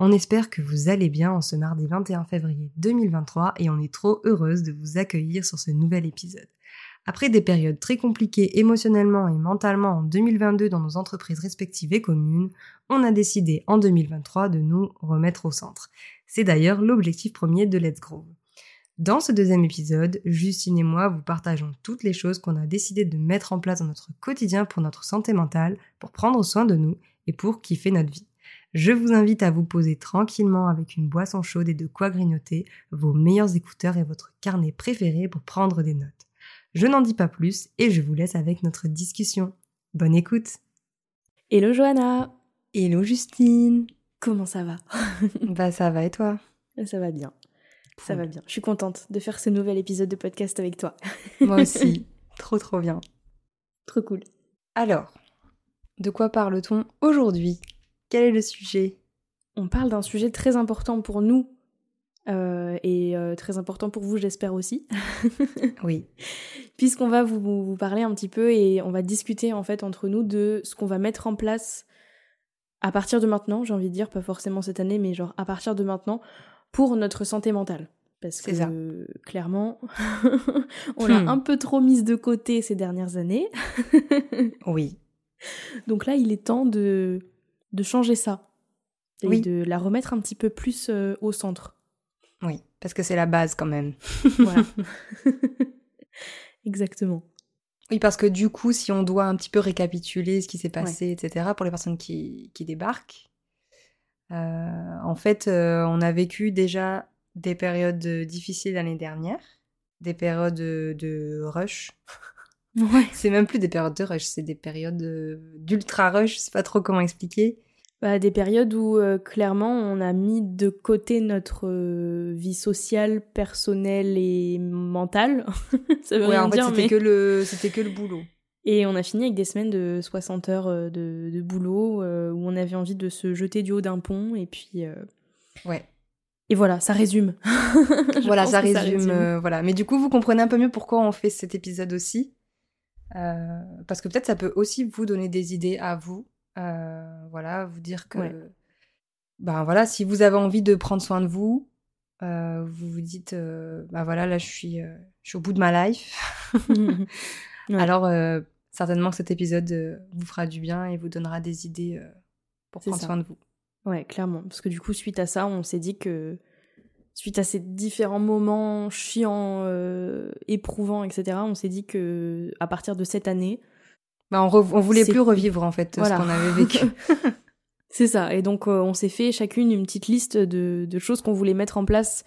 On espère que vous allez bien en ce mardi 21 février 2023 et on est trop heureuse de vous accueillir sur ce nouvel épisode. Après des périodes très compliquées émotionnellement et mentalement en 2022 dans nos entreprises respectives et communes, on a décidé en 2023 de nous remettre au centre. C'est d'ailleurs l'objectif premier de Let's Grow. Dans ce deuxième épisode, Justine et moi vous partageons toutes les choses qu'on a décidé de mettre en place dans notre quotidien pour notre santé mentale, pour prendre soin de nous et pour kiffer notre vie. Je vous invite à vous poser tranquillement avec une boisson chaude et de quoi grignoter, vos meilleurs écouteurs et votre carnet préféré pour prendre des notes. Je n'en dis pas plus et je vous laisse avec notre discussion. Bonne écoute Hello Johanna Hello Justine Comment ça va? Bah ça va et toi? Ça va bien. Ça va bien. Je suis contente de faire ce nouvel épisode de podcast avec toi. Moi aussi. trop trop bien. Trop cool. Alors, de quoi parle-t-on aujourd'hui? Quel est le sujet? On parle d'un sujet très important pour nous euh, et euh, très important pour vous, j'espère aussi. Oui. Puisqu'on va vous, vous parler un petit peu et on va discuter en fait entre nous de ce qu'on va mettre en place à partir de maintenant, j'ai envie de dire, pas forcément cette année, mais genre à partir de maintenant, pour notre santé mentale. Parce que C'est ça. euh, clairement, on l'a Hmm. un peu trop mise de côté ces dernières années. Oui. Donc là, il est temps de, de changer ça. Et Oui. de la remettre un petit peu plus euh, au centre. Oui. Parce que c'est la base quand même. Voilà. Exactement. Oui, parce que du coup, si on doit un petit peu récapituler ce qui s'est passé, etc., pour les personnes qui, qui débarquent, euh, en fait, euh, on a vécu déjà des périodes difficiles l'année dernière, des périodes de, de rush. Ouais. C'est même plus des périodes de rush, c'est des périodes euh, d'ultra rush, je sais pas trop comment expliquer. Bah, des périodes où euh, clairement on a mis de côté notre euh, vie sociale, personnelle et mentale. ça veut Ouais, rien en fait, dire, c'était mais... que le, c'était que le boulot. Et on a fini avec des semaines de 60 heures de, de boulot euh, où on avait envie de se jeter du haut d'un pont et puis... Ouais. Et voilà, ça résume. Voilà, ça résume. euh, voilà. Mais du coup, vous comprenez un peu mieux pourquoi on fait cet épisode aussi. Euh, parce que peut-être ça peut aussi vous donner des idées à vous. Euh, voilà, vous dire que. Ouais. Ben voilà, si vous avez envie de prendre soin de vous, euh, vous vous dites, ben voilà, là je suis, je suis au bout de ma life. Ouais. Alors, certainement que cet épisode vous fera du bien et vous donnera des idées pour prendre ça. soin de vous. Ouais, clairement. Parce que du coup, suite à ça, on s'est dit que suite à ces différents moments chiants, euh, éprouvants, etc., on s'est dit que à partir de cette année, Ben, on, on voulait plus revivre en fait Voilà. ce qu'on avait vécu. c'est ça. Et donc, euh, on s'est fait chacune une petite liste de, de choses qu'on voulait mettre en place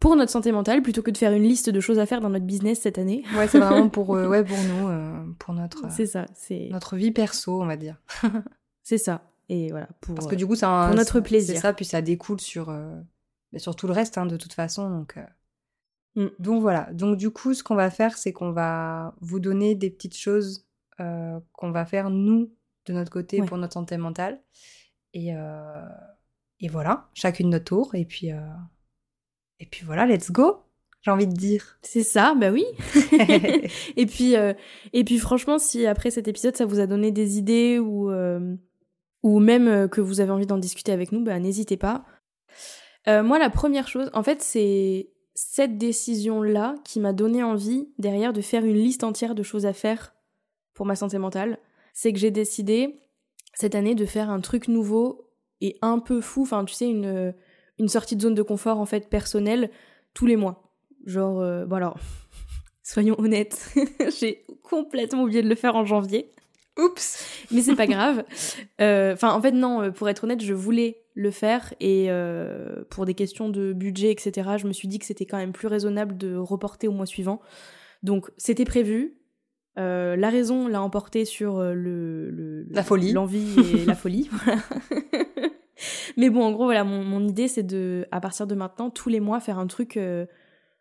pour notre santé mentale, plutôt que de faire une liste de choses à faire dans notre business cette année. Ouais, c'est vraiment pour, euh, ouais, pour nous, pour notre, C'est ça. C'est notre vie perso, on va dire. c'est ça. Et voilà. Pour, Parce que du coup, c'est un- pour notre plaisir. C'est ça, puis ça découle sur, sur tout le reste, hein, de toute façon. Donc, euh. Mm. donc voilà. Donc du coup, ce qu'on va faire, c'est qu'on va vous donner des petites choses euh, qu'on va faire nous de notre côté Ouais. pour notre santé mentale. Et, euh, et voilà, chacune notre tour. Et puis, et puis voilà, let's go. J'ai envie de dire. C'est ça, bah oui. et puis, euh, et puis franchement, si après cet épisode, ça vous a donné des idées ou, euh, ou même que vous avez envie d'en discuter avec nous, bah n'hésitez pas. Euh, moi, la première chose, en fait, c'est cette décision-là qui m'a donné envie derrière de faire une liste entière de choses à faire pour ma santé mentale. C'est que j'ai décidé cette année de faire un truc nouveau et un peu fou, enfin tu sais, une, une sortie de zone de confort en fait personnelle tous les mois. Genre, euh, bon alors, Soyons honnêtes, j'ai complètement oublié de le faire en janvier. Oups Mais c'est pas grave. Euh, Enfin, en fait, non, pour être honnête, je voulais le faire et euh, pour des questions de budget, etc., je me suis dit que c'était quand même plus raisonnable de reporter au mois suivant. Donc, c'était prévu. Euh, la raison l'a emporté sur euh, le, le la folie, l'envie et la folie. Mais bon, en gros, voilà, mon, mon idée, c'est de, à partir de maintenant, tous les mois, faire un truc euh,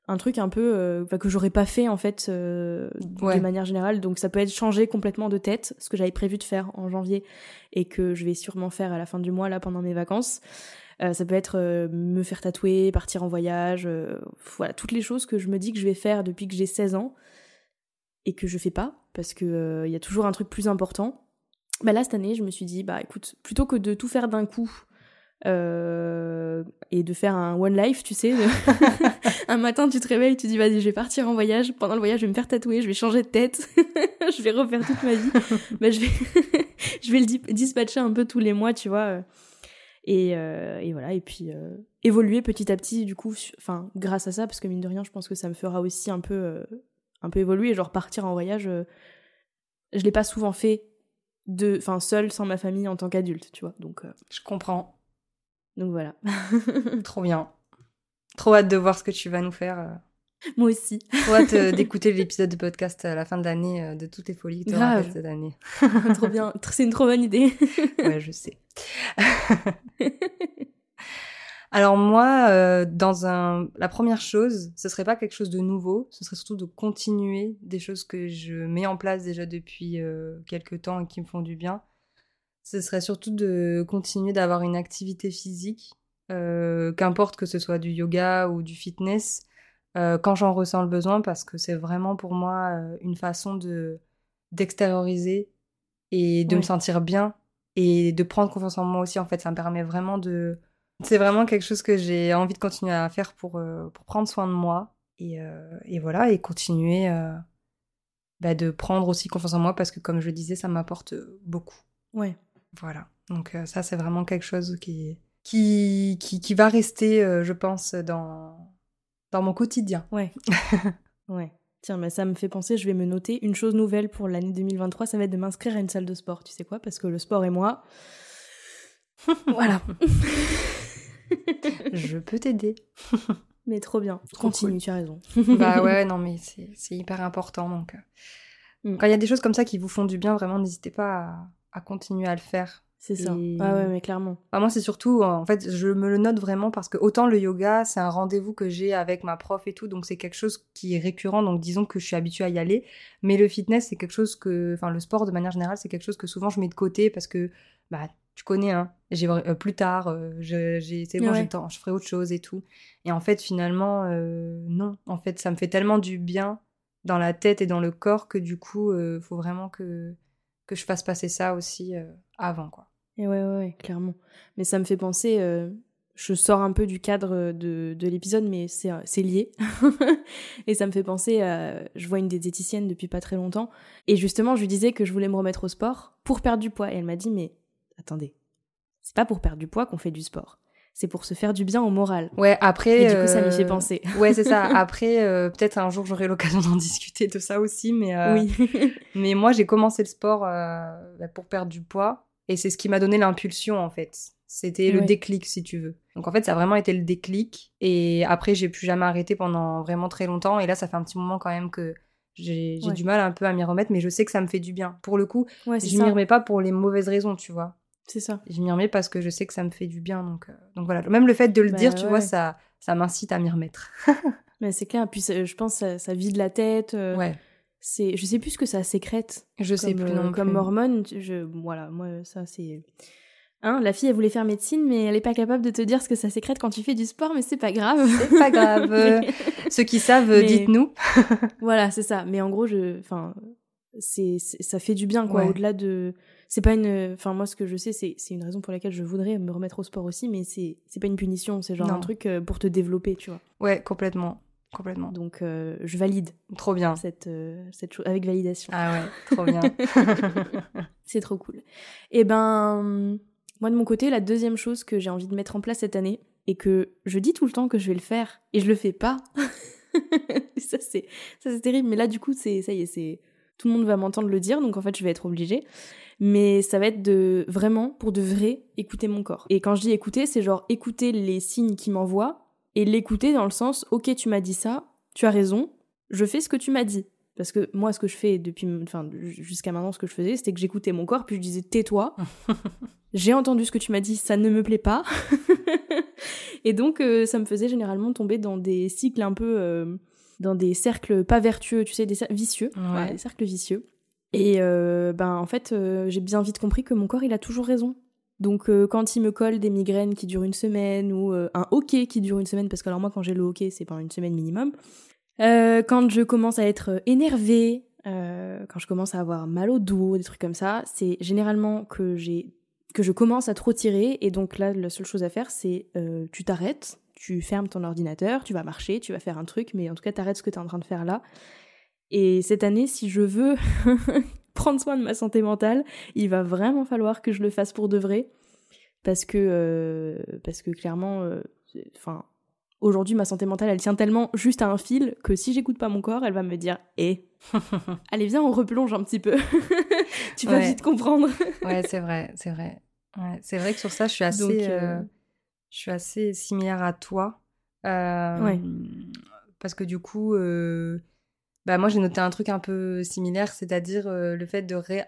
un truc un peu euh, que j'aurais pas fait en fait euh, de manière générale. Donc ça peut être changer complètement de tête ce que j'avais prévu de faire en janvier et que je vais sûrement faire à la fin du mois là pendant mes vacances. Euh, ça peut être euh, me faire tatouer partir en voyage voilà toutes les choses que je me dis que je vais faire depuis que j'ai 16 ans et que je fais pas parce que il y a toujours un truc plus important. Bah là cette année je me suis dit bah écoute plutôt que de tout faire d'un coup euh, et de faire un one life, tu sais. un matin, tu te réveilles, tu dis vas-y, je vais partir en voyage. Pendant le voyage, je vais me faire tatouer, je vais changer de tête, je vais refaire toute ma vie. bah, je vais, je vais le dispatcher un peu tous les mois, tu vois. Et, euh, et voilà. Et puis euh, évoluer petit à petit, du coup, enfin grâce à ça, parce que mine de rien, je pense que ça me fera aussi un peu, euh, un peu évoluer. Genre partir en voyage, euh, je l'ai pas souvent fait de, enfin seul, sans ma famille en tant qu'adulte, tu vois. Donc je comprends. Donc voilà. Trop bien. Trop hâte de voir ce que tu vas nous faire. Euh. Moi aussi. Trop hâte euh, d'écouter l'épisode de podcast à la fin de l'année euh, de toutes les folies que tu auras cette année. trop bien. C'est une trop bonne idée. ouais, je sais. Alors moi, dans un, la première chose, ce serait pas quelque chose de nouveau, ce serait surtout de continuer des choses que je mets en place déjà depuis quelques temps et qui me font du bien ce serait surtout de continuer d'avoir une activité physique, euh, qu'importe que ce soit du yoga ou du fitness, euh, quand j'en ressens le besoin, parce que c'est vraiment pour moi euh, une façon de d'extérioriser et de me sentir bien et de prendre confiance en moi aussi. En fait, ça me permet vraiment de... C'est vraiment quelque chose que j'ai envie de continuer à faire pour, pour prendre soin de moi et, et voilà, et continuer bah, de prendre aussi confiance en moi parce que, comme je le disais, ça m'apporte beaucoup. Ouais. Voilà. Donc euh, ça, c'est vraiment quelque chose qui, qui, qui, qui va rester, euh, je pense, dans, dans mon quotidien. Ouais. ouais. Tiens, mais ça me fait penser, je vais me noter une chose nouvelle pour l'année 2023, ça va être de m'inscrire à une salle de sport. Tu sais quoi? Parce que le sport et moi, voilà. je peux t'aider. mais trop bien. Continue, tu as raison. bah ouais, non, mais c'est hyper important. Donc, euh, mm. quand il y a des choses comme ça qui vous font du bien, vraiment, n'hésitez pas à, à continuer à le faire. C'est ça. Ah ouais, mais clairement. moi, c'est surtout, en fait, je me le note vraiment parce que autant le yoga, c'est un rendez-vous que j'ai avec ma prof et tout, donc c'est quelque chose qui est récurrent, donc disons que je suis habituée à y aller. Mais le fitness, c'est quelque chose que, enfin, le sport de manière générale, c'est quelque chose que souvent je mets de côté parce que, bah, tu connais, hein, j'ai euh, plus tard, euh, j'ai, c'est bon, j'ai le temps, je ferai autre chose et tout. Et en fait, finalement, euh, non. En fait, ça me fait tellement du bien dans la tête et dans le corps que du coup, faut vraiment que que je fasse passer ça aussi euh, avant, quoi. Et ouais, ouais, clairement. Mais ça me fait penser, euh, je sors un peu du cadre de, de l'épisode, mais c'est, euh, c'est lié. et ça me fait penser, je vois une diététicienne depuis pas très longtemps, et justement, je lui disais que je voulais me remettre au sport pour perdre du poids. Et elle m'a dit, mais attendez, c'est pas pour perdre du poids qu'on fait du sport c'est pour se faire du bien au moral. Ouais, après. Et du coup, ça m'y fait penser. Ouais, c'est ça. Après, peut-être un jour j'aurai l'occasion d'en discuter de ça aussi, mais. Oui. mais moi, j'ai commencé le sport bah, pour perdre du poids, et c'est ce qui m'a donné l'impulsion en fait. C'était le déclic, si tu veux. Donc en fait, ça a vraiment été le déclic. Et après, j'ai plus jamais arrêté pendant vraiment très longtemps. Et là, ça fait un petit moment quand même que j'ai du mal un peu à m'y remettre, mais je sais que ça me fait du bien. Pour le coup, je m'y remets pas pour les mauvaises raisons, tu vois. C'est ça. Je m'y remets parce que je sais que ça me fait du bien. Donc, euh, donc voilà. Même le fait de le bah dire, tu vois, ça, ça m'incite à m'y remettre. Mais c'est clair. Puis je pense ça, ça vide la tête. Euh, ouais. C'est, je sais plus ce que ça sécrète. Je sais plus non euh, Comme hormone. Je, voilà, moi, ça, c'est. Hein, la fille, elle voulait faire médecine, mais elle n'est pas capable de te dire ce que ça sécrète quand tu fais du sport, mais c'est pas grave. C'est pas grave. Ceux qui savent, dites-nous. voilà, c'est ça. Mais en gros, je, enfin, c'est, ça fait du bien, quoi. Au-delà de, c'est pas une enfin moi ce que je sais c'est c'est une raison pour laquelle je voudrais me remettre au sport aussi mais c'est c'est pas une punition c'est genre un truc euh, pour te développer tu vois. Ouais complètement complètement. Donc euh, je valide trop bien. cette euh, cette chose avec validation. Ah ouais trop bien. C'est trop cool. Et eh ben moi de mon côté la deuxième chose que j'ai envie de mettre en place cette année et que je dis tout le temps que je vais le faire et je le fais pas ça c'est ça c'est terrible. Mais là du coup c'est ça y est c'est tout le monde va m'entendre le dire donc en fait je vais être obligée. Mais ça va être de vraiment pour de vrai écouter mon corps. Et quand je dis écouter c'est genre écouter les signes qui m'envoient et l'écouter dans le sens ok tu m'as dit ça tu as raison je fais ce que tu m'as dit. Parce que moi, ce que je fais depuis, enfin, jusqu'à maintenant, ce que je faisais, c'était que j'écoutais mon corps, puis je disais tais-toi. J'ai entendu ce que tu m'as dit, ça ne me plaît pas. et donc, euh, ça me faisait généralement tomber dans des cycles un peu, euh, dans des cercles pas vertueux, tu sais, des cercles vicieux, des cercles vicieux. Et euh, ben, en fait, j'ai bien vite compris que mon corps, il a toujours raison. Donc, quand il me colle des migraines qui durent une semaine ou un hockey qui dure une semaine, parce que alors moi, quand j'ai le hockey, c'est pendant une semaine minimum. Euh, quand je commence à être énervée, euh, quand je commence à avoir mal au dos, des trucs comme ça, c'est généralement que j'ai que je commence à trop tirer et donc là la seule chose à faire c'est euh, tu t'arrêtes, tu fermes ton ordinateur, tu vas marcher, tu vas faire un truc, mais en tout cas t'arrêtes ce que tu es en train de faire là. Et cette année, si je veux prendre soin de ma santé mentale, il va vraiment falloir que je le fasse pour de vrai parce que parce que clairement, enfin Aujourd'hui, ma santé mentale, elle tient tellement juste à un fil que si j'écoute pas mon corps, elle va me dire Eh, allez, viens, on replonge un petit peu. tu vas vite comprendre. ouais, c'est vrai, c'est vrai. c'est vrai que sur ça, je suis assez, euh, euh, je suis assez similaire à toi. Euh, parce que du coup, bah moi, j'ai noté un truc un peu similaire, c'est-à-dire le fait de ré...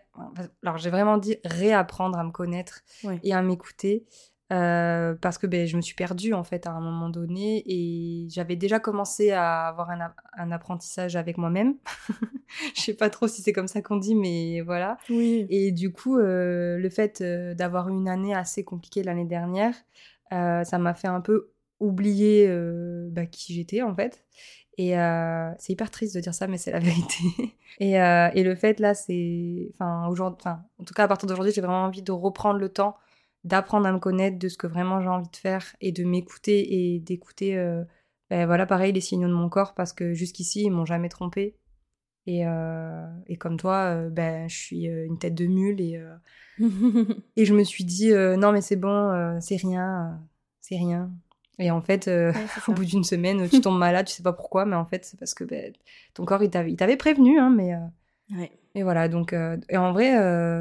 Alors, j'ai vraiment dit réapprendre à me connaître et à m'écouter. Parce que ben, je me suis perdue en fait à un moment donné et j'avais déjà commencé à avoir un, un apprentissage avec moi-même. je sais pas trop si c'est comme ça qu'on dit, mais voilà. Oui. Et du coup, le fait d'avoir une année assez compliquée l'année dernière, ça m'a fait un peu oublier bah, qui j'étais en fait. Et c'est hyper triste de dire ça, mais c'est la vérité. et, et, le fait là, c'est, enfin enfin en tout cas à partir d'aujourd'hui, j'ai vraiment envie de reprendre le temps d'apprendre à me connaître, de ce que vraiment j'ai envie de faire et de m'écouter et d'écouter, euh, ben voilà, pareil, les signaux de mon corps parce que jusqu'ici, ils m'ont jamais trompé. Et, euh, et comme toi, euh, ben, je suis une tête de mule et, et je me suis dit, non, mais c'est bon, c'est rien, c'est rien. Et en fait, au bout d'une semaine, tu tombes malade, tu sais pas pourquoi, mais en fait, c'est parce que ben, ton corps, il t'avait prévenu, hein, mais. Ouais. Et voilà, donc. et en vrai,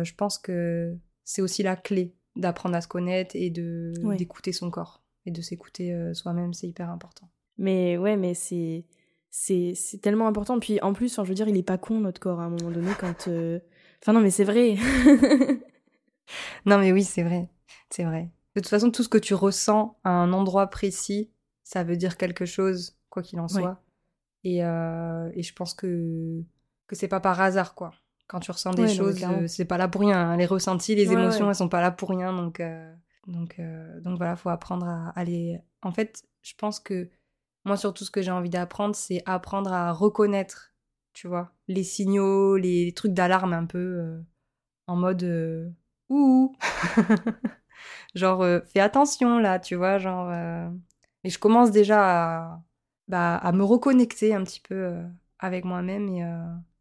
je pense que c'est aussi la clé d'apprendre à se connaître et de d'écouter son corps et de s'écouter euh, soi-même, c'est hyper important. Mais ouais, mais c'est c'est tellement important. Puis en plus, enfin, je veux dire, il est pas con notre corps à un moment donné quand. Euh, enfin non, mais c'est vrai. non mais oui, c'est vrai, c'est vrai. De toute façon, tout ce que tu ressens à un endroit précis, ça veut dire quelque chose, quoi qu'il en soit. Et, euh, et je pense que que c'est pas par hasard, quoi quand tu ressens des choses, euh, c'est pas là pour rien. Hein. Les ressentis, les émotions, elles sont pas là pour rien. Donc, euh, donc, donc voilà, faut apprendre à aller. En fait, je pense que moi, surtout, ce que j'ai envie d'apprendre, c'est apprendre à reconnaître, tu vois, les signaux, les, trucs d'alarme un peu en mode ouh, genre fais attention là, tu vois, genre. Et je commence déjà à, bah, à me reconnecter un petit peu avec moi-même et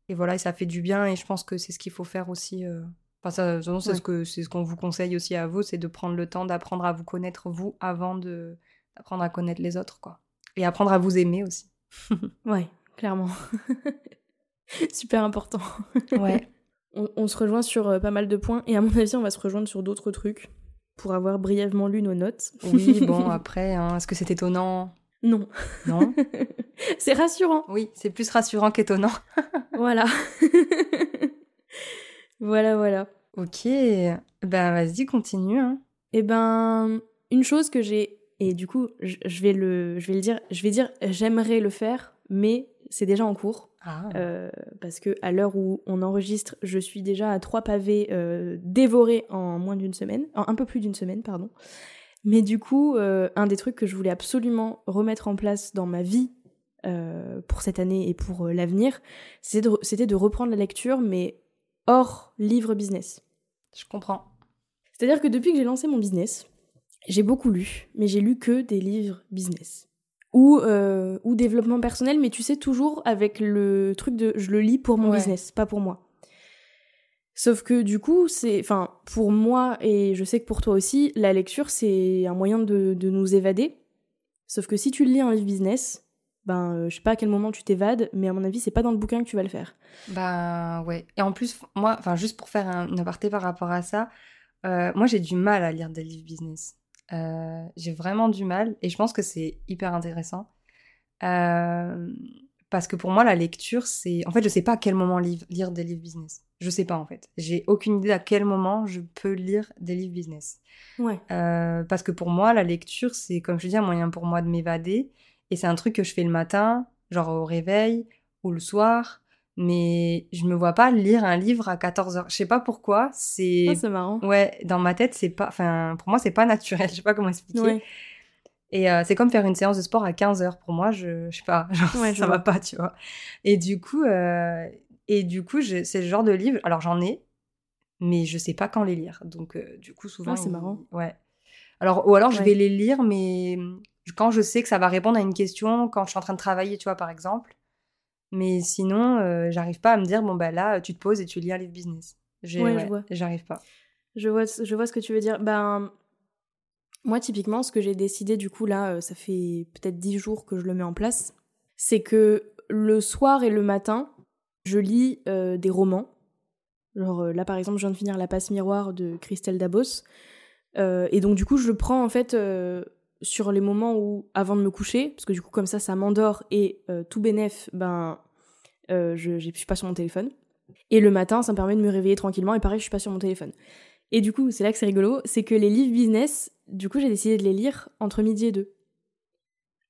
et voilà, et ça fait du bien. Et je pense que c'est ce qu'il faut faire aussi. Euh, enfin, ça, c'est ce que c'est ce qu'on vous conseille aussi à vous, c'est de prendre le temps d'apprendre à vous connaître vous avant de d'apprendre à connaître les autres, quoi. Et apprendre à vous aimer aussi. ouais, clairement. Super important. ouais. On, se rejoint sur euh, pas mal de points et à mon avis, on va se rejoindre sur d'autres trucs pour avoir brièvement lu nos notes. oui, bon, après, hein, est-ce que c'est étonnant? Non. Non? C'est rassurant. Oui, c'est plus rassurant qu'étonnant. voilà. voilà, voilà. Ok, ben vas-y, continue. Hein. Eh ben, une chose que j'ai, et du coup, je vais le, je vais le dire, je vais dire, j'aimerais le faire, mais c'est déjà en cours. Ah. Euh, parce que à l'heure où on enregistre, je suis déjà à trois pavés euh, dévorés en moins d'une semaine, en un peu plus d'une semaine, pardon. Mais du coup, euh, un des trucs que je voulais absolument remettre en place dans ma vie euh, pour cette année et pour l'avenir, c'était de, reprendre la lecture, mais hors livre business. Je comprends. C'est-à-dire que depuis que j'ai lancé mon business, j'ai beaucoup lu, mais j'ai lu que des livres business. Ou, euh, ou développement personnel, mais tu sais, toujours avec le truc de je le lis pour mon business, pas pour moi. Sauf que du coup, c'est, enfin, pour moi et je sais que pour toi aussi, la lecture c'est un moyen de, de, nous évader. Sauf que si tu lis un livre business, ben, euh, je sais pas à quel moment tu t'évades, mais à mon avis, c'est pas dans le bouquin que tu vas le faire. Ben ouais. Et en plus, moi, enfin, juste pour faire un, une aparté par rapport à ça, euh, moi j'ai du mal à lire des livres business. Euh, j'ai vraiment du mal et je pense que c'est hyper intéressant. parce que pour moi, la lecture, c'est. En fait, je sais pas à quel moment lire des livres business. Je sais pas en fait. J'ai aucune idée à quel moment je peux lire des livres business. Ouais. parce que pour moi, la lecture, c'est comme je dis, un moyen pour moi de m'évader et c'est un truc que je fais le matin, genre au réveil ou le soir. Mais je me vois pas lire un livre à 14 heures. Je sais pas pourquoi. C'est. Ah, c'est marrant. Ouais, dans ma tête, c'est pas. Enfin, pour moi, c'est pas naturel. Je sais pas comment expliquer. Et euh, c'est comme faire une séance de sport à 15 heures. Pour moi, je, je sais pas. Genre, ouais, ça va pas, tu vois. Et du coup, euh... et du coup, c'est le genre de livre. Alors, j'en ai, mais je sais pas quand les lire. Donc, euh, du coup, souvent. Ah, c'est marrant. Ouais. Alors, ou alors, je vais les lire, mais quand je sais que ça va répondre à une question, quand je suis en train de travailler, tu vois, par exemple. Mais sinon, euh, j'arrive pas à me dire, bon, bah là, tu te poses et tu lis un livre business. Ouais, je vois. J'arrive pas. Je vois, je vois ce que tu veux dire. Ben, moi, typiquement, ce que j'ai décidé, du coup, là, euh, ça fait peut-être dix jours que je le mets en place, c'est que le soir et le matin, je lis euh, des romans. Genre, là, par exemple, je viens de finir La passe miroir de Christelle Dabos. et donc, du coup, je prends, en fait sur les moments où, avant de me coucher, parce que du coup, comme ça, ça m'endort et euh, tout bénef, ben, euh, je, je suis pas sur mon téléphone. Et le matin, ça me permet de me réveiller tranquillement et pareil, je suis pas sur mon téléphone. Et du coup, c'est là que c'est rigolo, c'est que les livres business, du coup, j'ai décidé de les lire entre midi et deux.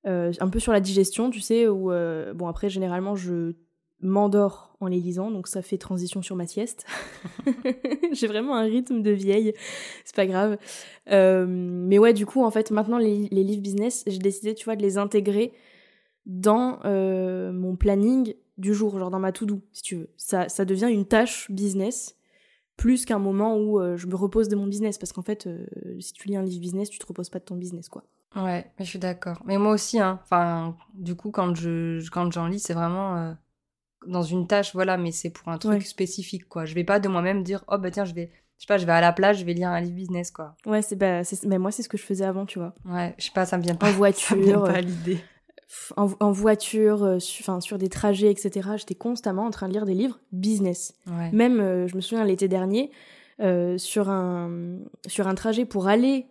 Euh, un peu sur la digestion, tu sais, où, bon, après, généralement, je m'endors en les lisant, donc ça fait transition sur ma sieste. J'ai vraiment un rythme de vieille, c'est pas grave. Euh, mais ouais, du coup, en fait, maintenant, les, livres business, j'ai décidé, tu vois, de les intégrer dans euh, mon planning du jour, genre dans ma to-do, si tu veux. Ça, ça devient une tâche business plus qu'un moment où euh, je me repose de mon business, parce qu'en fait, si tu lis un livre business, tu te reposes pas de ton business, quoi. Ouais, je suis d'accord. Mais moi aussi, hein. Enfin, du coup, quand je quand j'en lis, c'est vraiment dans une tâche, voilà, mais c'est pour un truc spécifique, quoi. Je vais pas de moi-même dire, oh bah tiens, je vais, je sais pas, je vais à la plage, je vais lire un livre business, quoi. Ouais, c'est bah, mais moi c'est ce que je faisais avant, tu vois. Ouais, je sais pas, ça me vient pas. En voiture. ça pas l'idée. En, voiture, euh, enfin sur des trajets, etc. J'étais constamment en train de lire des livres business. Même, euh, je me souviens l'été dernier, euh, sur un sur un trajet pour aller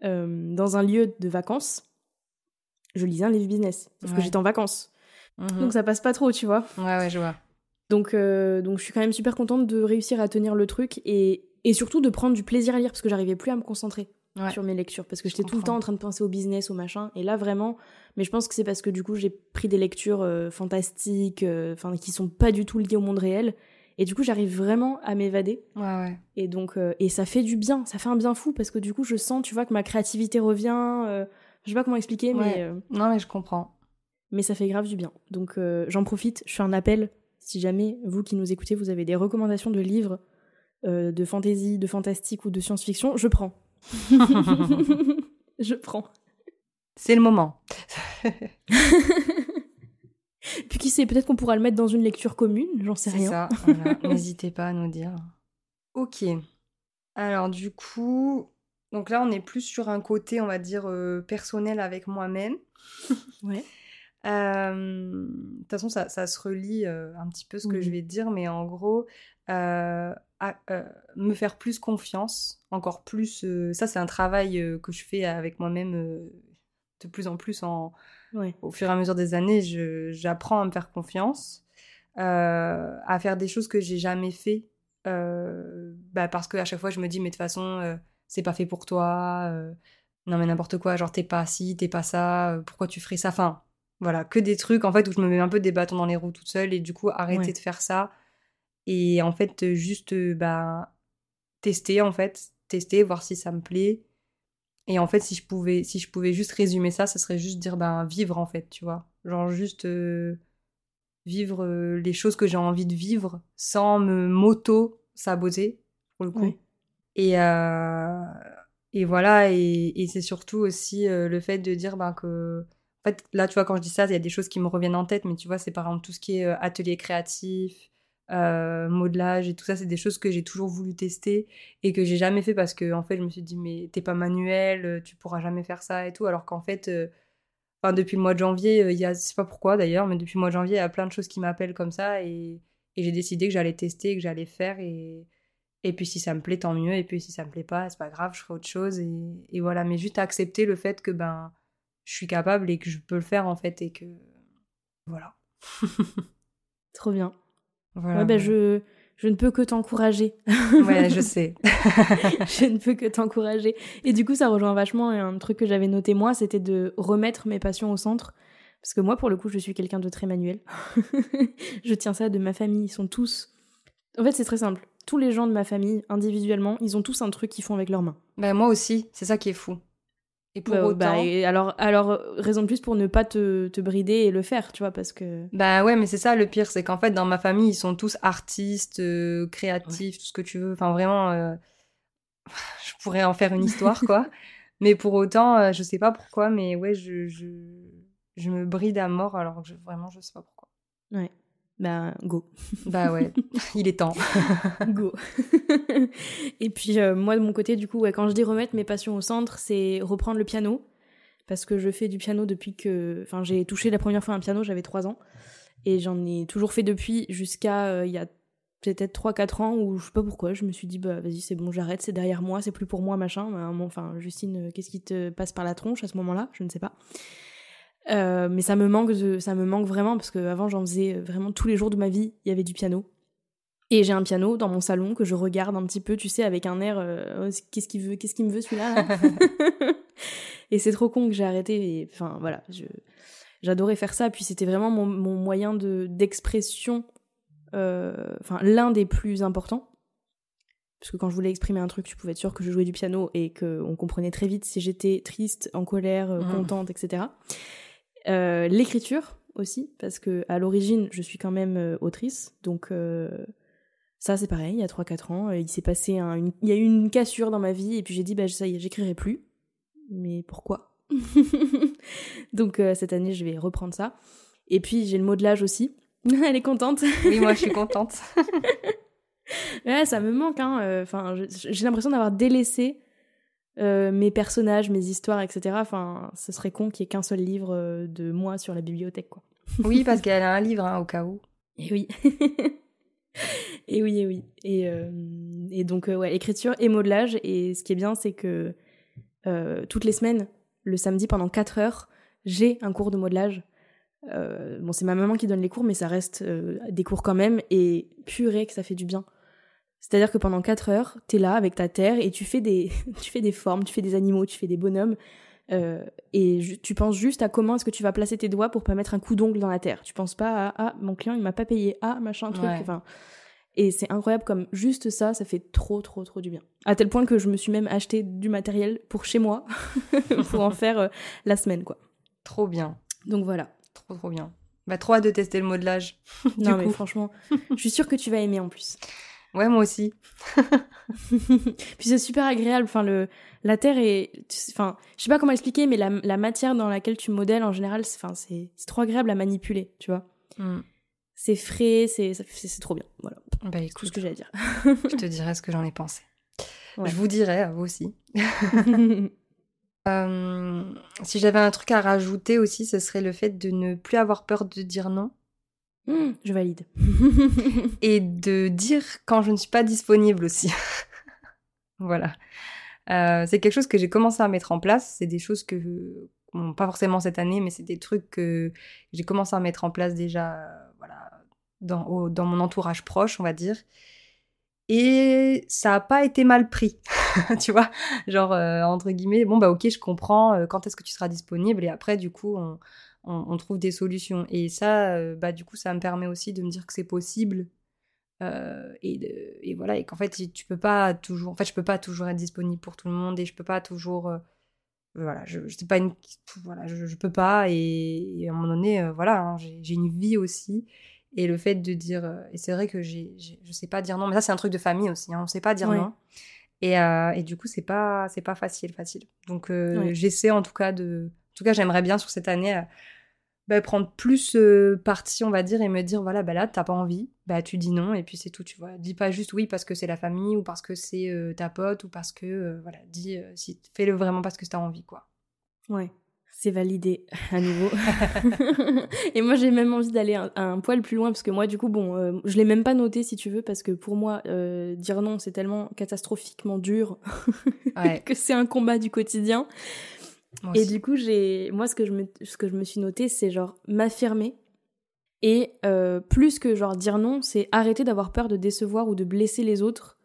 dans un lieu de vacances, je lisais un livre business parce que j'étais en vacances. Mhm. Donc ça passe pas trop, tu vois. Ouais, ouais, je vois. Donc, euh, donc je suis quand même super contente de réussir à tenir le truc et, et surtout de prendre du plaisir à lire parce que j'arrivais plus à me concentrer sur mes lectures parce que j'étais tout le temps en train de penser au business, au machin. Et là vraiment, mais je pense que c'est parce que du coup j'ai pris des lectures euh, fantastiques, euh, enfin qui sont pas du tout liées au monde réel. Et du coup, j'arrive vraiment à m'évader. Ouais, ouais. Et donc, et ça fait du bien, ça fait un bien fou parce que du coup, je sens, tu vois, que ma créativité revient. je sais pas comment expliquer, mais. Non, mais je comprends mais ça fait grave du bien. Donc euh, j'en profite, je fais un appel. Si jamais vous qui nous écoutez, vous avez des recommandations de livres euh, de fantasy, de fantastique ou de science-fiction, je prends. je prends. C'est le moment. Puis qui sait, peut-être qu'on pourra le mettre dans une lecture commune, j'en sais rien. ça, n'hésitez pas à nous dire. Ok. Alors du coup, donc là on est plus sur un côté, on va dire, euh, personnel avec moi-même. ouais. De toute façon, ça, ça se relie un petit peu ce que je vais dire, mais en gros, à, me faire plus confiance, encore plus. ça, c'est un travail que je fais avec moi-même de plus en plus en, au fur et à mesure des années. J'apprends à me faire confiance, à faire des choses que j'ai jamais fait, bah, parce qu'à chaque fois, je me dis, mais de toute façon, c'est pas fait pour toi. non, mais n'importe quoi, genre, t'es pas ci, t'es pas ça, pourquoi tu ferais ça? Enfin, voilà, que des trucs en fait où je me mets un peu des bâtons dans les roues toute seule et du coup arrêter de faire ça et en fait juste bah tester en fait, tester voir si ça me plaît. Et en fait, si je pouvais si je pouvais juste résumer ça, ça serait juste dire ben vivre en fait, tu vois. Genre juste euh, vivre euh, les choses que j'ai envie de vivre sans me moto saboter pour le coup. Et euh, et voilà et, et c'est surtout aussi le fait de dire ben que fait, là, tu vois, quand je dis ça, il y a des choses qui me reviennent en tête, mais tu vois, c'est par exemple tout ce qui est euh, atelier créatif, euh, modelage et tout ça, c'est des choses que j'ai toujours voulu tester et que j'ai jamais fait parce que, en fait, je me suis dit, mais t'es pas manuel, euh, tu pourras jamais faire ça et tout, alors qu'en fait, depuis le mois de janvier, il y a, sais pas pourquoi d'ailleurs, mais depuis le mois de janvier, il y a plein de choses qui m'appellent comme ça et, j'ai décidé que j'allais tester, que j'allais faire et, et puis si ça me plaît, tant mieux. Et puis si ça me plaît pas, c'est pas grave, je ferai autre chose. Et, et, voilà, mais juste accepter le fait que ben je suis capable et que je peux le faire en fait et que voilà. Trop bien. Voilà. ben, je, je ne peux que t'encourager. ouais, je sais. je ne peux que t'encourager. Et du coup, ça rejoint vachement un truc que j'avais noté moi, c'était de remettre mes passions au centre. Parce que moi, pour le coup, je suis quelqu'un de très manuel. je tiens ça de ma famille. Ils sont tous. En fait, c'est très simple. Tous les gens de ma famille, individuellement, ils ont tous un truc qu'ils font avec leurs mains. Bah, moi aussi. C'est ça qui est fou. Et pour bah, autant... Bah, alors, alors, raison de plus pour ne pas te, te, brider et le faire, tu vois, parce que... Bah ouais, mais c'est ça le pire, c'est qu'en fait, dans ma famille, ils sont tous artistes, euh, créatifs, tout ce que tu veux. Enfin, vraiment, euh, je pourrais en faire une histoire, quoi. mais pour autant, euh, je sais pas pourquoi, mais ouais, je, je, je me bride à mort, alors que je, vraiment, je sais pas pourquoi. Ouais. Bah, go. Bah ouais, il est temps. go. et puis, euh, moi, de mon côté, du coup, ouais, quand je dis remettre mes passions au centre, c'est reprendre le piano. Parce que je fais du piano depuis que. Enfin, j'ai touché la première fois un piano, j'avais 3 ans. Et j'en ai toujours fait depuis jusqu'à euh, il y a peut-être 3-4 ans où je sais pas pourquoi, je me suis dit, bah vas-y, c'est bon, j'arrête, c'est derrière moi, c'est plus pour moi, machin. Enfin, Justine, qu'est-ce qui te passe par la tronche à ce moment-là? Je ne sais pas. Euh, mais ça me manque de, ça me manque vraiment parce qu'avant j'en faisais vraiment tous les jours de ma vie, il y avait du piano. Et j'ai un piano dans mon salon que je regarde un petit peu, tu sais, avec un air, euh, oh, qu'est-ce qu'il veut, qu'est-ce qu'il me veut celui-là Et c'est trop con que j'ai arrêté. Et, enfin voilà, je, j'adorais faire ça. Puis c'était vraiment mon, mon moyen de d'expression, euh, enfin l'un des plus importants. Parce que quand je voulais exprimer un truc, tu pouvais être sûr que je jouais du piano et qu'on comprenait très vite si j'étais triste, en colère, mmh. contente, etc. Euh, l'écriture aussi, parce que à l'origine, je suis quand même euh, autrice, donc euh, ça c'est pareil, il y a 3-4 ans, il s'est passé un, il y a eu une cassure dans ma vie, et puis j'ai dit, bah ça y est, j'écrirai plus. Mais pourquoi? Donc cette année, je vais reprendre ça. Et puis j'ai le modelage aussi. Elle est contente. Oui, moi je suis contente. ouais, ça me manque. Hein. Enfin, j'ai l'impression d'avoir délaissé euh, mes personnages, mes histoires, etc. Enfin, ce serait con qu'il y ait qu'un seul livre euh, de moi sur la bibliothèque, quoi. oui, parce qu'elle a un livre, hein, au cas où. Et oui. et oui, et oui. Et, euh, et donc, ouais, écriture et modelage. Et ce qui est bien, c'est que toutes les semaines, le samedi, pendant 4 heures, j'ai un cours de modelage. bon, c'est ma maman qui donne les cours, mais ça reste des cours quand même. Et purée que ça fait du bien. C'est-à-dire que pendant 4 heures, tu es là avec ta terre et tu fais des, tu fais des formes, tu fais des animaux, tu fais des bonhommes. Euh, et tu penses juste à comment est-ce que tu vas placer tes doigts pour pas mettre un coup d'ongle dans la terre. Tu penses pas à ah mon client il m'a pas payé ah machin truc. Enfin, et c'est incroyable comme juste ça, ça fait trop trop trop du bien. À tel point que je me suis même acheté du matériel pour chez moi pour en faire euh, la semaine quoi. Trop bien. Donc voilà. Trop trop bien. Bah trop hâte de tester le modelage. non mais franchement, je suis sûre que tu vas aimer en plus. Ouais, moi aussi. Puis c'est super agréable. Enfin, le, la terre est. Enfin, je sais pas comment expliquer, mais la, la matière dans laquelle tu modèles, en général, c'est, enfin, c'est, trop agréable à manipuler, tu vois. Mm. C'est frais, c'est, c'est, trop bien. Voilà. Bah écoute. Tout ce que j'ai à dire. je te dirai ce que j'en ai pensé. Je vous dirai, à vous aussi. euh, si j'avais un truc à rajouter aussi, ce serait le fait de ne plus avoir peur de dire non. Mmh, je valide. et de dire quand je ne suis pas disponible aussi. voilà. Euh, c'est quelque chose que j'ai commencé à mettre en place. C'est des choses que, pas forcément cette année, mais c'est des trucs que j'ai commencé à mettre en place déjà, voilà, dans, mon entourage proche, on va dire. Et ça n'a pas été mal pris, tu vois. Genre, euh, entre guillemets, bon, bah ok, je comprends, euh, quand est-ce que tu seras disponible? Et après, du coup, on, on, trouve des solutions. Et ça, euh, bah, du coup, ça me permet aussi de me dire que c'est possible. Euh, et, et, voilà, et qu'en fait, tu peux pas toujours. En fait, je peux pas toujours être disponible pour tout le monde et je peux pas toujours. Euh, voilà, je, je pas une. Voilà, je, je peux pas. Et, à un moment donné, voilà, hein, j'ai une vie aussi. Et le fait de dire. et c'est vrai que j'ai, je sais pas dire non, mais ça, c'est un truc de famille aussi. Hein, on sait pas dire non. Et, et, du coup, c'est pas, c'est pas facile, facile. Donc, j'essaie en tout cas de. En tout cas, j'aimerais bien sur cette année bah, prendre plus euh, parti, on va dire, et me dire voilà, bah là, t'as pas envie, bah tu dis non, et puis c'est tout, tu vois. Dis pas juste oui parce que c'est la famille, ou parce que c'est euh, ta pote, ou parce que, euh, voilà, dis, si, fais-le vraiment parce que t'as envie, quoi. Ouais. C'est validé à nouveau. et moi, j'ai même envie d'aller un, un, poil plus loin parce que moi, du coup, bon, euh, je l'ai même pas noté si tu veux parce que pour moi, euh, dire non, c'est tellement catastrophiquement dur que c'est un combat du quotidien. Et du coup, j'ai, moi, ce que je me, ce que je me suis noté, c'est genre m'affirmer. Et euh, plus que genre dire non, c'est arrêter d'avoir peur de décevoir ou de blesser les autres.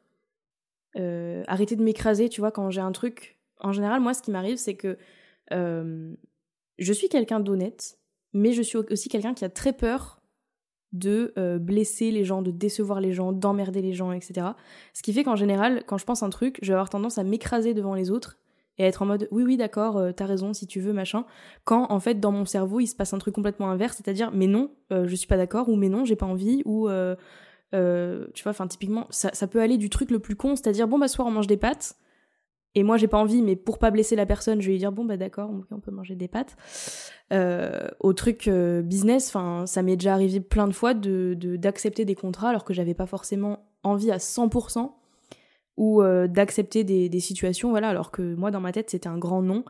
arrêter de m'écraser, tu vois, quand j'ai un truc. En général, moi, ce qui m'arrive, c'est que euh, je suis quelqu'un d'honnête, mais je suis aussi quelqu'un qui a très peur de euh, blesser les gens, de décevoir les gens, d'emmerder les gens, etc. Ce qui fait qu'en général, quand je pense un truc, je vais avoir tendance à m'écraser devant les autres et être en mode oui oui d'accord euh, t'as raison si tu veux machin. Quand en fait dans mon cerveau il se passe un truc complètement inverse c'est-à-dire mais non je suis pas d'accord ou mais non j'ai pas envie ou tu vois enfin typiquement ça, ça, peut aller du truc le plus con c'est-à-dire bon bah soir on mange des pâtes et moi j'ai pas envie mais pour pas blesser la personne je vais lui dire bon bah d'accord on peut manger des pâtes. Euh, au truc euh, business enfin ça m'est déjà arrivé plein de fois de d'accepter des contrats alors que j'avais pas forcément envie à 100% ou euh, d'accepter des, situations voilà alors que moi dans ma tête c'était un grand non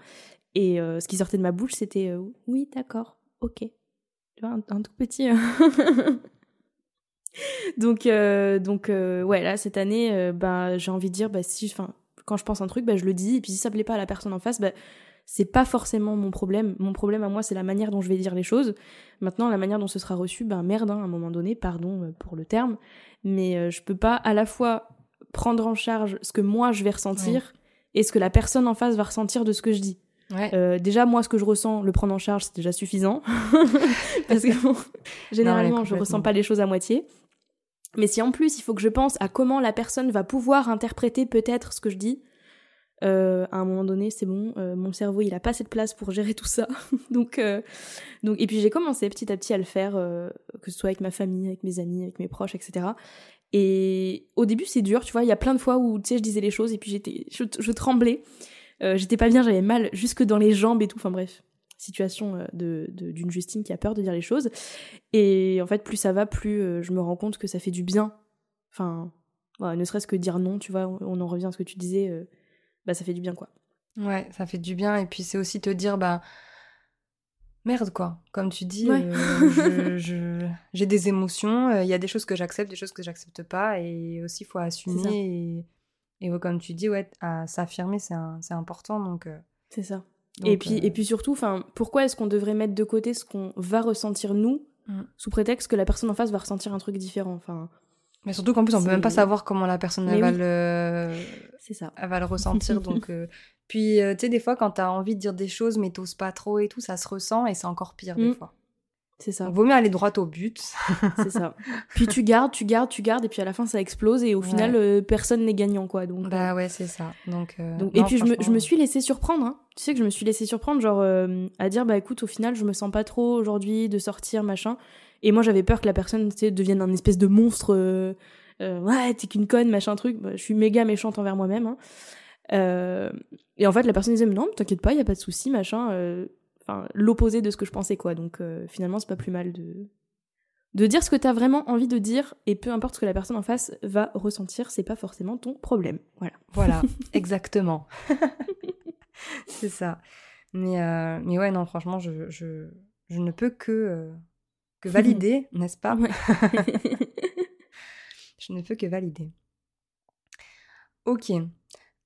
et ce qui sortait de ma bouche c'était oui d'accord ok tu vois un, tout petit donc donc ouais là cette année bah j'ai envie de dire bah si quand je pense un truc, bah, je le dis. Et puis si ça plaît pas à la personne en face, bah, c'est pas forcément mon problème. Mon problème à moi, c'est la manière dont je vais dire les choses. Maintenant, la manière dont ce sera reçu, ben merde, hein, à un moment donné, pardon euh, pour le terme, mais euh, je peux pas à la fois prendre en charge ce que moi je vais ressentir et ce que la personne en face va ressentir de ce que je dis. Euh, déjà, moi, ce que je ressens, le prendre en charge, c'est déjà suffisant. Parce que généralement, je ressens pas les choses à moitié. Mais si en plus il faut que je pense à comment la personne va pouvoir interpréter peut-être ce que je dis, euh, à un moment donné, c'est bon, euh, mon cerveau il a pas assez de place pour gérer tout ça. donc, euh, donc, et puis j'ai commencé petit à petit à le faire, que ce soit avec ma famille, avec mes amis, avec mes proches, etc. Et au début c'est dur, tu vois, il y a plein de fois où tu sais je disais les choses et puis j'étais, je, tremblais, j'étais pas bien, j'avais mal jusque dans les jambes et tout. Enfin bref, situation euh, de, d'une Justine qui a peur de dire les choses. Et en fait, plus ça va, plus euh, je me rends compte que ça fait du bien. Enfin, ne serait-ce que dire non, tu vois, on en revient à ce que tu disais, euh, bah ça fait du bien quoi. Ouais, ça fait du bien. Et puis c'est aussi te dire, bah merde quoi. Comme tu dis, j'ai des émotions, il y a des choses que j'accepte, des choses que j'accepte pas. Et aussi, il faut assumer. Et, et, comme tu dis, ouais, à s'affirmer, c'est important. Donc. C'est ça et puis, et euh, puis surtout, enfin, pourquoi est-ce qu'on devrait mettre de côté ce qu'on va ressentir nous, mm. sous prétexte que la personne en face va ressentir un truc différent enfin, Mais surtout qu'en plus, on peut même pas savoir comment la personne va, le... ça. Elle va le ressentir. donc, euh, Puis, euh, tu sais, des fois, quand tu as envie de dire des choses, mais t'oses pas trop et tout, ça se ressent et c'est encore pire des mm. fois. C'est ça. Il vaut mieux aller droit au but. c'est ça. Puis tu gardes, tu gardes, tu gardes, et puis à la fin ça explose, et au final euh, personne n'est gagnant, quoi. Donc, bah euh, ouais, c'est ça. Donc, euh, et puis je me, je me, suis laissée surprendre, hein. Tu sais que je me suis laissée surprendre, genre à dire, bah écoute, au final je me sens pas trop aujourd'hui de sortir, machin. Et moi j'avais peur que la personne, tu sais, devienne un espèce de monstre. ouais, t'es qu'une conne, machin truc. Bah, je suis méga méchante envers moi-même. Hein. Et en fait la personne disait, mais non, t'inquiète pas, y a pas de souci, machin l'opposé de ce que je pensais quoi. Donc euh, finalement c'est pas plus mal de de dire ce que t'as vraiment envie de dire et peu importe ce que la personne en face va ressentir, c'est pas forcément ton problème. Voilà. Voilà, exactement. c'est ça. Mais euh, mais ouais non franchement je, je, je ne peux que euh, que valider, n'est-ce pas Je ne peux que valider. Ok.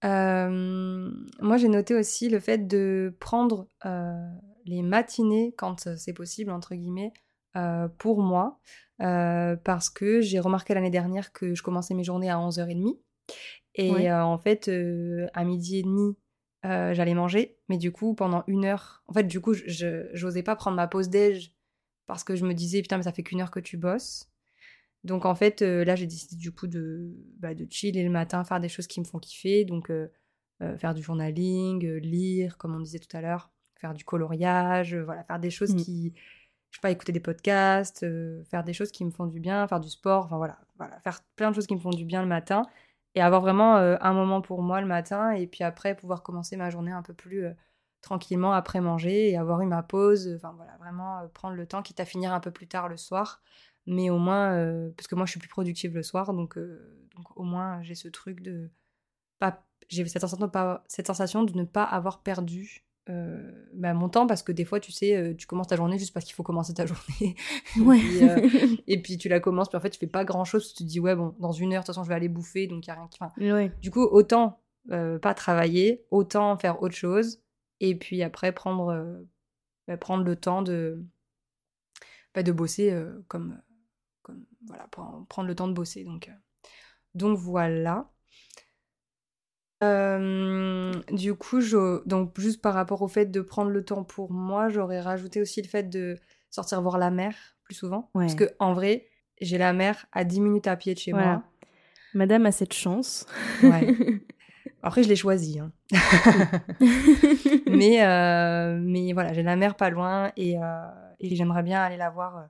Moi, j'ai noté aussi le fait de prendre les matinées quand euh, c'est possible, entre guillemets, euh, pour moi, euh, parce que j'ai remarqué l'année dernière que je commençais mes journées à 11h30. Et en fait, à midi et demi, j'allais manger, mais du coup, pendant une heure, en fait, du coup, je n'osais pas prendre ma pause déj parce que je me disais, putain, mais ça fait qu'une heure que tu bosses. Donc, en fait, là, j'ai décidé du coup de, bah, de chiller le matin, faire des choses qui me font kiffer. Donc, faire du journaling, lire, comme on disait tout à l'heure, faire du coloriage, euh, voilà, faire des choses mmh. qui, je sais pas, écouter des podcasts, euh, faire des choses qui me font du bien, faire du sport, enfin voilà, voilà, faire plein de choses qui me font du bien le matin et avoir vraiment euh, un moment pour moi le matin et puis après pouvoir commencer ma journée un peu plus tranquillement après manger et avoir eu ma pause, enfin voilà, vraiment prendre le temps, quitte à finir un peu plus tard le soir, mais au moins, parce que moi je suis plus productive le soir, donc, donc au moins j'ai ce truc de pas, j'ai cette sensation, cette sensation de ne pas avoir perdu bah, mon temps parce que des fois, tu sais, tu commences ta journée juste parce qu'il faut commencer ta journée. Ouais. et, puis, et, puis, tu la commences, puis en fait, tu fais pas grand chose. Tu te dis, ouais, bon, dans une heure, de toute façon, je vais aller bouffer, donc il n'y a rien qui. Enfin, ouais. Du coup, autant pas travailler, autant faire autre chose, et puis après prendre, bah, prendre le temps de, bah, de bosser comme, comme. Voilà, prendre le temps de bosser. Donc, donc voilà du coup, je... donc juste par rapport au fait de prendre le temps pour moi, j'aurais rajouté aussi le fait de sortir voir la mer plus souvent. Parce que en vrai, j'ai la mer à 10 minutes à pied de chez moi. Madame a cette chance. Ouais. Après, je l'ai choisi. Hein. mais, euh, mais voilà, j'ai la mer pas loin et, euh, et j'aimerais bien aller la voir euh,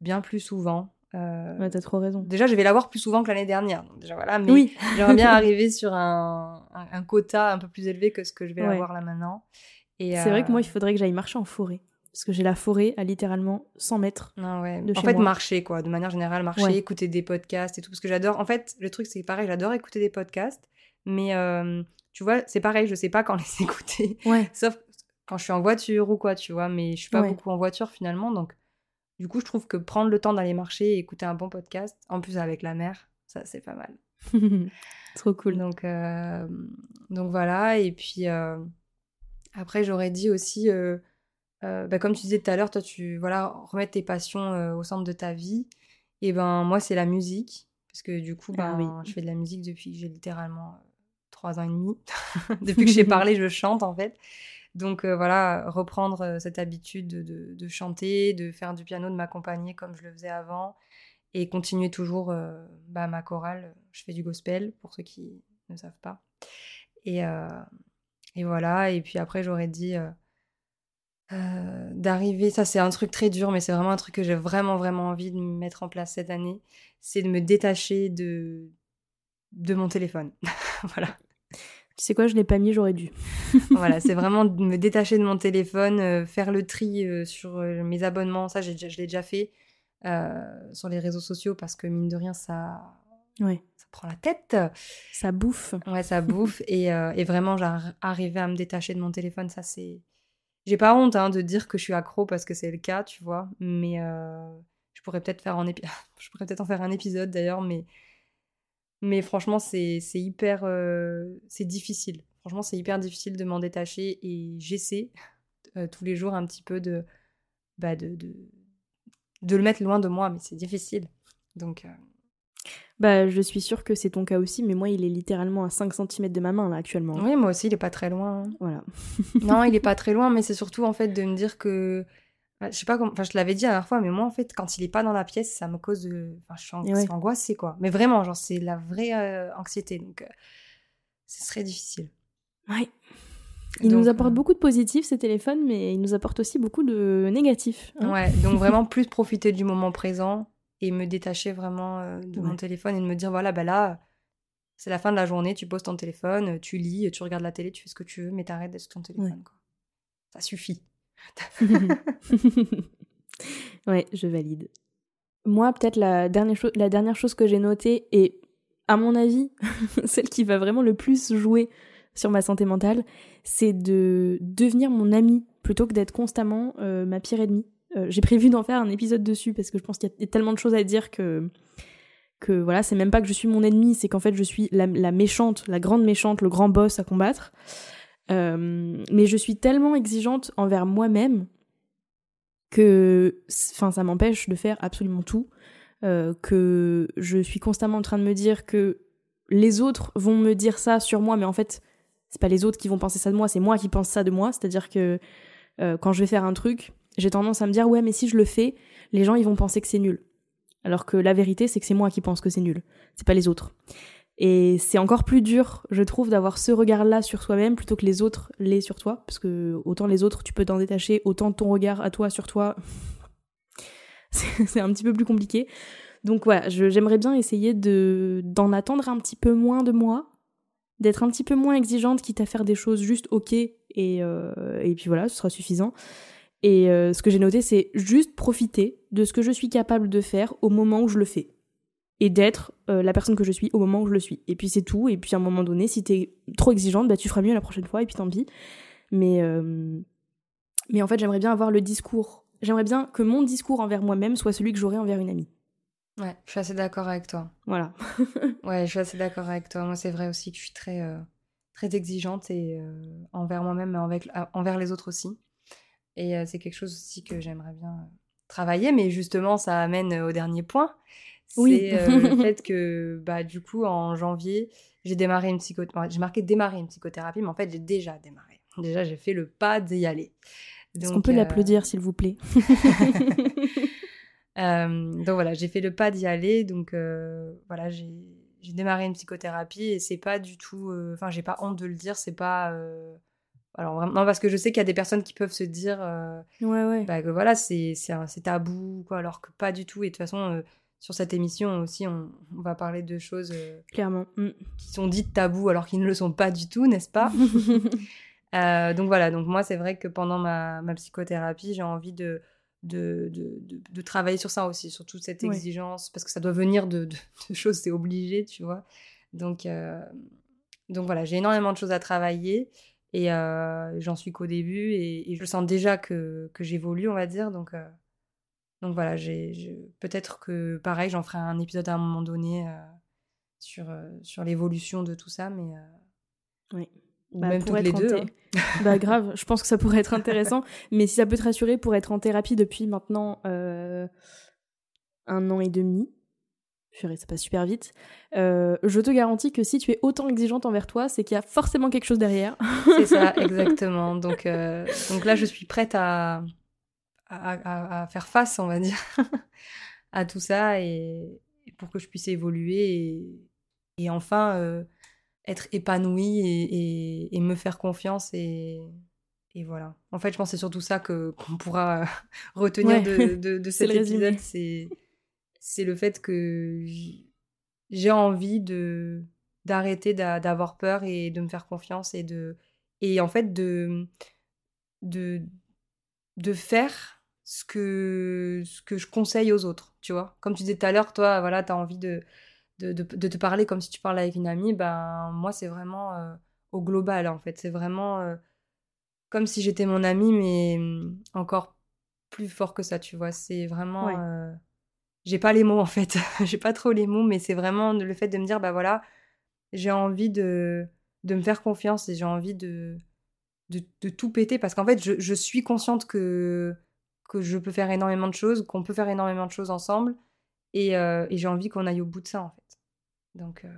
bien plus souvent. Euh, ouais, t'as trop raison. Déjà, je vais l'avoir plus souvent que l'année dernière. Donc déjà, voilà, mais oui. j'aimerais bien arriver sur un, un, quota un peu plus élevé que ce que je vais avoir là maintenant. C'est vrai que moi, il faudrait que j'aille marcher en forêt. Parce que j'ai la forêt à littéralement 100 mètres. Ah ouais. en fait, marcher, quoi. De manière générale, marcher, écouter des podcasts et tout. Parce que j'adore. En fait, le truc, c'est pareil, j'adore écouter des podcasts. Mais euh, tu vois, c'est pareil, je sais pas quand les écouter. Ouais. Sauf quand je suis en voiture ou quoi, tu vois. Mais je suis pas beaucoup en voiture finalement. Donc, du coup, je trouve que prendre le temps d'aller marcher et écouter un bon podcast, en plus avec la mer, ça c'est pas mal. Trop cool. Donc, euh, donc voilà. Et puis euh, après, j'aurais dit aussi, euh, bah, comme tu disais tout à l'heure, toi, tu voilà, remettre tes passions au centre de ta vie. Et ben moi, c'est la musique. Parce que du coup, ben, ah je fais de la musique depuis que j'ai littéralement trois ans et demi. depuis que j'ai parlé, je chante en fait. Donc euh, voilà, reprendre euh, cette habitude de, chanter, de faire du piano, de m'accompagner comme je le faisais avant, et continuer toujours euh, bah, ma chorale. Je fais du gospel, pour ceux qui ne savent pas. Et, et voilà, et puis après j'aurais dit d'arriver, ça c'est un truc très dur, mais c'est vraiment un truc que j'ai vraiment vraiment envie de mettre en place cette année, c'est de me détacher de, de mon téléphone. voilà. Tu sais quoi, je l'ai pas mis, j'aurais dû. voilà, c'est vraiment de me détacher de mon téléphone, euh, faire le tri euh, sur euh, mes abonnements. Ça, je l'ai déjà fait sur les réseaux sociaux parce que mine de rien, ça, ouais. ça prend la tête. Ça bouffe. Ouais, ça bouffe. et, et, vraiment, arriver à me détacher de mon téléphone, ça, c'est. J'ai pas honte hein, de dire que je suis accro parce que c'est le cas, tu vois. Mais je pourrais peut-être faire en je pourrais peut-être en faire un épisode d'ailleurs, mais mais franchement, c'est hyper. Euh, c'est difficile. Franchement, c'est hyper difficile de m'en détacher et j'essaie euh, tous les jours un petit peu de, bah de, de, de, le mettre loin de moi, mais c'est difficile. Donc. Euh, bah, je suis sûre que c'est ton cas aussi, mais moi, il est littéralement à 5 cm de ma main, là, actuellement. Oui, moi aussi, il est pas très loin. Hein. Voilà. non, il est pas très loin, mais c'est surtout, en fait, de me dire que je sais pas comment, enfin, je te l'avais dit la dernière fois, mais moi, en fait, quand il est pas dans la pièce, ça me cause de. Enfin, je suis, angoissée, quoi. Mais vraiment, genre, c'est la vraie euh, anxiété. Donc, euh, ce serait difficile. Oui. Il nous apporte euh, beaucoup de positifs, ces téléphones, mais il nous apporte aussi beaucoup de négatifs. Hein. Ouais, donc vraiment plus profiter du moment présent et me détacher vraiment de mon téléphone et de me dire voilà, bah là, c'est la fin de la journée, tu poses ton téléphone, tu lis, tu regardes la télé, tu fais ce que tu veux, mais t'arrêtes d'être sur ton téléphone. Quoi. Ça suffit. ouais, je valide. Moi, peut-être la dernière, la dernière chose que j'ai notée, et à mon avis, celle qui va vraiment le plus jouer sur ma santé mentale, c'est de devenir mon ami plutôt que d'être constamment euh, ma pire ennemie. Euh, j'ai prévu d'en faire un épisode dessus parce que je pense qu'il y a tellement de choses à dire que que voilà, c'est même pas que je suis mon ennemi, c'est qu'en fait je suis la, méchante, la grande méchante, le grand boss à combattre. Euh, mais je suis tellement exigeante envers moi-même que enfin ça m'empêche de faire absolument tout euh, que je suis constamment en train de me dire que les autres vont me dire ça sur moi mais en fait c'est pas les autres qui vont penser ça de moi c'est moi qui pense ça de moi. C'est à dire que euh, quand je vais faire un truc j'ai tendance à me dire ouais mais si je le fais les gens ils vont penser que c'est nul. Alors que la vérité c'est que c'est moi qui pense que c'est nul. C'est pas les autres et c'est encore plus dur, je trouve, d'avoir ce regard-là sur soi-même plutôt que les autres l'aient sur toi. Parce que autant les autres, tu peux t'en détacher, autant ton regard à toi sur toi, c'est un petit peu plus compliqué. Donc voilà, j'aimerais bien essayer de d'en attendre un petit peu moins de moi, d'être un petit peu moins exigeante, quitte à faire des choses juste ok, et, euh, et puis voilà, ce sera suffisant. Et euh, ce que j'ai noté, c'est juste profiter de ce que je suis capable de faire au moment où je le fais et d'être euh, la personne que je suis au moment où je le suis. Et puis c'est tout. Et puis à un moment donné, si t'es trop exigeante, bah tu feras mieux la prochaine fois et puis tant pis. Mais, mais en fait, j'aimerais bien avoir le discours. J'aimerais bien que mon discours envers moi-même soit celui que j'aurais envers une amie. Ouais, je suis assez d'accord avec toi. Voilà. ouais, je suis assez d'accord avec toi. Moi, c'est vrai aussi que je suis très, très exigeante et envers moi-même, mais envers les autres aussi. Et c'est quelque chose aussi que j'aimerais bien travailler, mais justement, ça amène au dernier point. Oui. C'est le fait que, bah, du coup, en janvier, j'ai démarré une psychothérapie. J'ai marqué démarrer une psychothérapie, mais en fait, j'ai déjà démarré. Déjà, j'ai fait le pas d'y aller. Est-ce qu'on peut l'applaudir, s'il vous plaît? Donc voilà, j'ai fait le pas d'y aller. Donc voilà, j'ai démarré une psychothérapie et c'est pas du tout. Enfin, j'ai pas honte de le dire, c'est pas alors vraiment, parce que je sais qu'il y a des personnes qui peuvent se dire euh, ouais, ouais. Bah, que voilà, c'est tabou, quoi, alors que pas du tout. Et de toute façon, euh, sur cette émission aussi, on, on va parler de choses euh, Clairement. Mm. qui sont dites tabous alors qu'ils ne le sont pas du tout, n'est-ce pas Donc voilà, donc moi, c'est vrai que pendant ma, ma psychothérapie, j'ai envie de de, de, de, travailler sur ça aussi, sur toute cette exigence, parce que ça doit venir de, choses, c'est obligé, tu vois. Donc, donc voilà, j'ai énormément de choses à travailler. Et euh, j'en suis qu'au début et, je sens déjà que, que j'évolue, on va dire. Donc, euh, donc voilà, peut-être que pareil, j'en ferai un épisode à un moment donné euh, sur, sur l'évolution de tout ça, mais. oui. Bah, même toutes les deux. Hein. bah grave, je pense que ça pourrait être intéressant. mais si ça peut te rassurer, pour être en thérapie depuis maintenant un an et demi, Purée, ça passe super vite. Euh, je te garantis que si tu es autant exigeante envers toi, c'est qu'il y a forcément quelque chose derrière. c'est ça, exactement. Donc, euh, donc là, je suis prête à, à, faire face, on va dire, à tout ça et, pour que je puisse évoluer et, enfin euh, être épanouie et, me faire confiance et, voilà. En fait, je pense que c'est surtout ça que qu'on pourra retenir de, de, de cet épisode. C'est c'est le fait que j'ai envie de d'arrêter d'avoir peur et de me faire confiance et de et en fait de de de faire ce que ce que je conseille aux autres tu vois. Comme tu disais tout à l'heure toi voilà tu as envie de de, de te parler comme si tu parlais avec une amie ben moi c'est vraiment euh, au global en fait. C'est vraiment euh, comme si j'étais mon amie mais mm, encore plus fort que ça tu vois. C'est vraiment euh, j'ai pas les mots en fait, j'ai pas trop les mots, mais c'est vraiment le fait de me dire bah voilà, j'ai envie de, de me faire confiance et j'ai envie de, de, tout péter parce qu'en fait je, je, suis consciente que, que je peux faire énormément de choses, qu'on peut faire énormément de choses ensemble et, euh, et j'ai envie qu'on aille au bout de ça en fait. Donc, euh,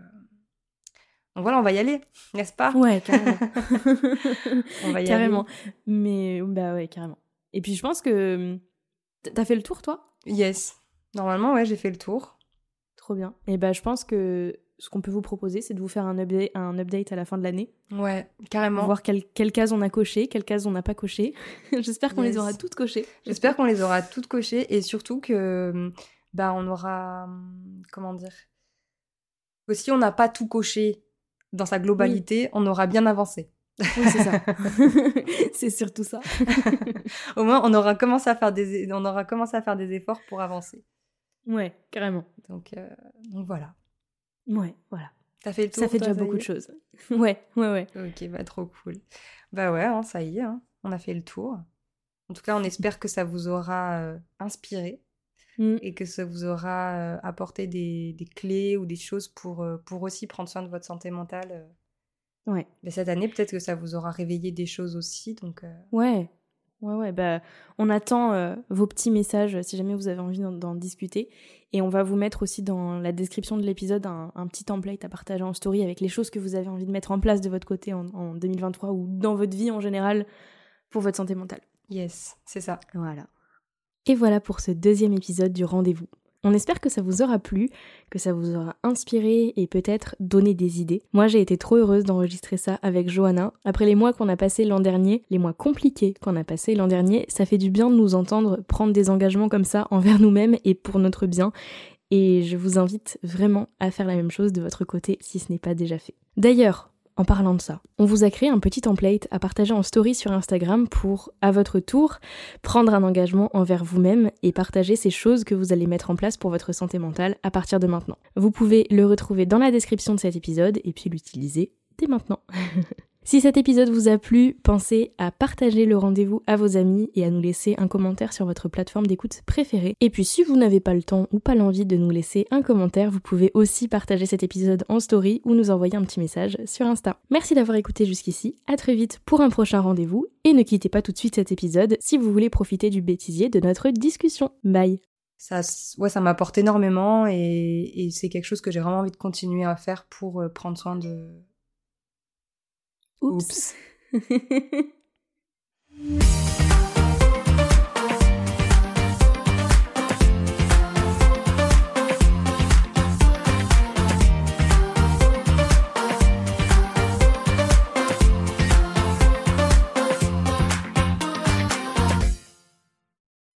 donc voilà, on va y aller, n'est-ce pas? Ouais, carrément. on va y carrément. Mais bah ouais, carrément. Et puis je pense que t'as fait le tour toi? Yes. Normalement, ouais, j'ai fait le tour. Trop bien. Et bah, je pense que ce qu'on peut vous proposer, c'est de vous faire un update, un update à la fin de l'année. Ouais, carrément. Voir quelles cases on a cochées, quelles cases on n'a pas cochées. J'espère qu'on les aura toutes cochées. J'espère qu'on les aura toutes cochées et surtout que bah on aura comment dire aussi on n'a pas tout coché dans sa globalité, on aura bien avancé. Oui, c'est ça. c'est surtout ça. Au moins, on aura commencé à faire des, on aura commencé à faire des efforts pour avancer. Ouais, carrément. Donc, euh, donc voilà. Ouais, voilà. T'as fait le tour Ça fait déjà beaucoup de choses. ouais, ouais, ouais. Ok, bah trop cool. Bah ouais, hein, ça y est, hein, on a fait le tour. En tout cas, on espère que ça vous aura euh, inspiré mm. et que ça vous aura euh, apporté des, des, clés ou des choses pour, pour aussi prendre soin de votre santé mentale. Ouais. Mais cette année, peut-être que ça vous aura réveillé des choses aussi. Donc, Ouais, Ouais, ouais, bah, on attend euh, vos petits messages si jamais vous avez envie d'en discuter. Et on va vous mettre aussi dans la description de l'épisode un, petit template à partager en story avec les choses que vous avez envie de mettre en place de votre côté en, en 2023 ou dans votre vie en général pour votre santé mentale. Yes, c'est ça. Voilà. Et voilà pour ce deuxième épisode du rendez-vous. On espère que ça vous aura plu, que ça vous aura inspiré et peut-être donné des idées. Moi, j'ai été trop heureuse d'enregistrer ça avec Johanna. Après les mois qu'on a passés l'an dernier, les mois compliqués qu'on a passés l'an dernier, ça fait du bien de nous entendre prendre des engagements comme ça envers nous-mêmes et pour notre bien. Et je vous invite vraiment à faire la même chose de votre côté si ce n'est pas déjà fait. D'ailleurs, en parlant de ça, on vous a créé un petit template à partager en story sur Instagram pour, à votre tour, prendre un engagement envers vous-même et partager ces choses que vous allez mettre en place pour votre santé mentale à partir de maintenant. Vous pouvez le retrouver dans la description de cet épisode et puis l'utiliser dès maintenant. Si cet épisode vous a plu, pensez à partager le rendez-vous à vos amis et à nous laisser un commentaire sur votre plateforme d'écoute préférée. Et puis si vous n'avez pas le temps ou pas l'envie de nous laisser un commentaire, vous pouvez aussi partager cet épisode en story ou nous envoyer un petit message sur Insta. Merci d'avoir écouté jusqu'ici, à très vite pour un prochain rendez-vous et ne quittez pas tout de suite cet épisode si vous voulez profiter du bêtisier de notre discussion. Bye ça, ouais, ça m'apporte énormément et, c'est quelque chose que j'ai vraiment envie de continuer à faire pour euh, prendre soin de, Oups. Oups.